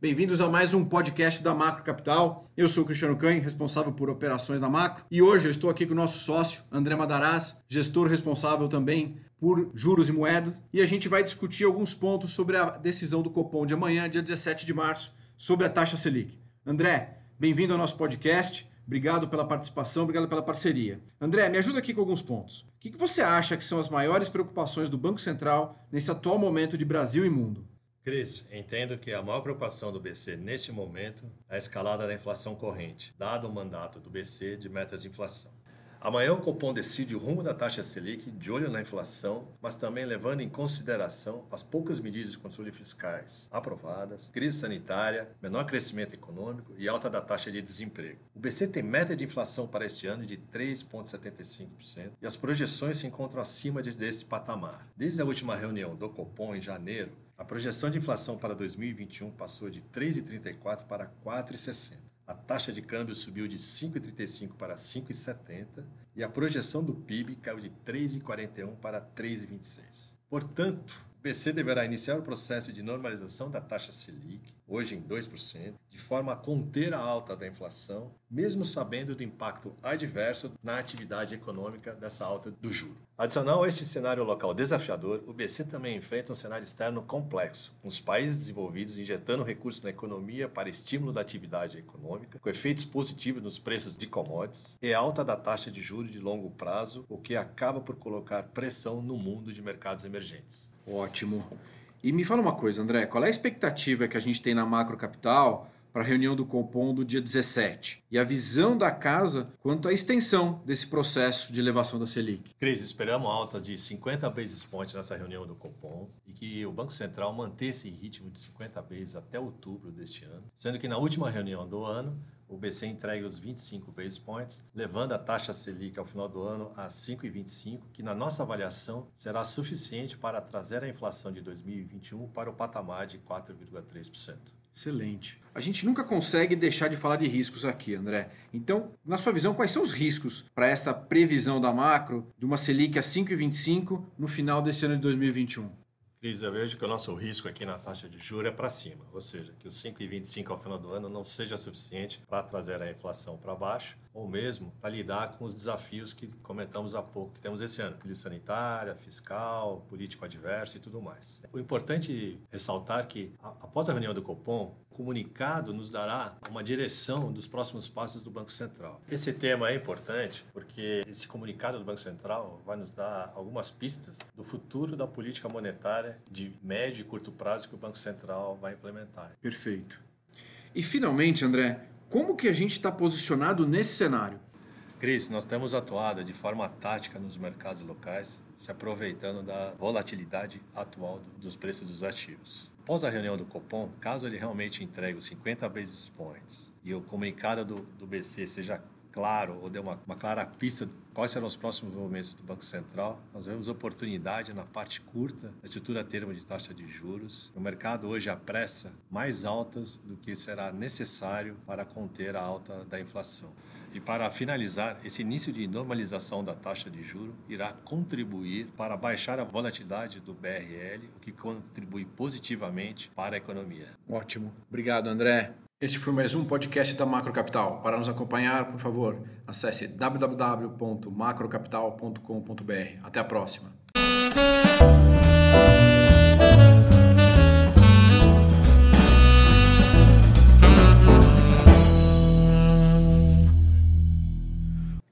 Bem-vindos a mais um podcast da Macro Capital. Eu sou o Cristiano Canho, responsável por operações da Macro, e hoje eu estou aqui com o nosso sócio, André Madaraz, gestor responsável também por juros e moedas, e a gente vai discutir alguns pontos sobre a decisão do Copom de amanhã, dia 17 de março, sobre a taxa Selic. André, bem-vindo ao nosso podcast. Obrigado pela participação, obrigado pela parceria. André, me ajuda aqui com alguns pontos. O que você acha que são as maiores preocupações do Banco Central nesse atual momento de Brasil e mundo? Cris, entendo que a maior preocupação do BC neste momento é a escalada da inflação corrente, dado o mandato do BC de metas de inflação. Amanhã o Copom decide o rumo da taxa Selic, de olho na inflação, mas também levando em consideração as poucas medidas de controle fiscais aprovadas, crise sanitária, menor crescimento econômico e alta da taxa de desemprego. O BC tem meta de inflação para este ano de 3,75% e as projeções se encontram acima deste patamar. Desde a última reunião do Copom em janeiro, a projeção de inflação para 2021 passou de 3,34 para 4,60. A taxa de câmbio subiu de 5,35 para 5,70 e a projeção do PIB caiu de 3,41 para 3,26. Portanto, o BC deverá iniciar o processo de normalização da taxa Selic, hoje em 2%, de forma a conter a alta da inflação, mesmo sabendo do impacto adverso na atividade econômica dessa alta do juro. Adicional a este cenário local desafiador, o BC também enfrenta um cenário externo complexo, com os países desenvolvidos injetando recursos na economia para estímulo da atividade econômica, com efeitos positivos nos preços de commodities e alta da taxa de juros de longo prazo, o que acaba por colocar pressão no mundo de mercados emergentes. Ótimo. E me fala uma coisa, André, qual é a expectativa que a gente tem na macro capital para a reunião do Copom do dia 17 e a visão da casa quanto à extensão desse processo de elevação da Selic. Cris, esperamos alta de 50 basis points nessa reunião do Copom e que o Banco Central mantenha esse ritmo de 50 basis até outubro deste ano, sendo que na última reunião do ano o BC entrega os 25 basis points, levando a taxa Selic ao final do ano a 5,25, que na nossa avaliação será suficiente para trazer a inflação de 2021 para o patamar de 4,3%. Excelente. A gente nunca consegue deixar de falar de riscos aqui, André. Então, na sua visão, quais são os riscos para essa previsão da macro de uma Selic a 5,25 no final desse ano de 2021? Cris, eu vejo que o nosso risco aqui na taxa de juros é para cima, ou seja, que o 5,25 ao final do ano não seja suficiente para trazer a inflação para baixo ou mesmo para lidar com os desafios que comentamos há pouco que temos esse ano, crise sanitária, fiscal, político adverso e tudo mais. O importante ressaltar que após a reunião do Copom, o comunicado nos dará uma direção dos próximos passos do Banco Central. Esse tema é importante porque esse comunicado do Banco Central vai nos dar algumas pistas do futuro da política monetária de médio e curto prazo que o Banco Central vai implementar. Perfeito. E finalmente, André, como que a gente está posicionado nesse cenário? Cris, nós temos atuado de forma tática nos mercados locais, se aproveitando da volatilidade atual dos preços dos ativos. Após a reunião do Copom, caso ele realmente entregue os 50 basis points e o comunicado do, do BC seja claro ou dê uma, uma clara pista quais serão os próximos movimentos do Banco Central. Nós vemos oportunidade na parte curta da estrutura termo de taxa de juros. O mercado hoje apressa mais altas do que será necessário para conter a alta da inflação. E para finalizar, esse início de normalização da taxa de juro irá contribuir para baixar a volatilidade do BRL, o que contribui positivamente para a economia. Ótimo. Obrigado, André. Este foi mais um podcast da Macro Capital. Para nos acompanhar, por favor, acesse www.macrocapital.com.br. Até a próxima.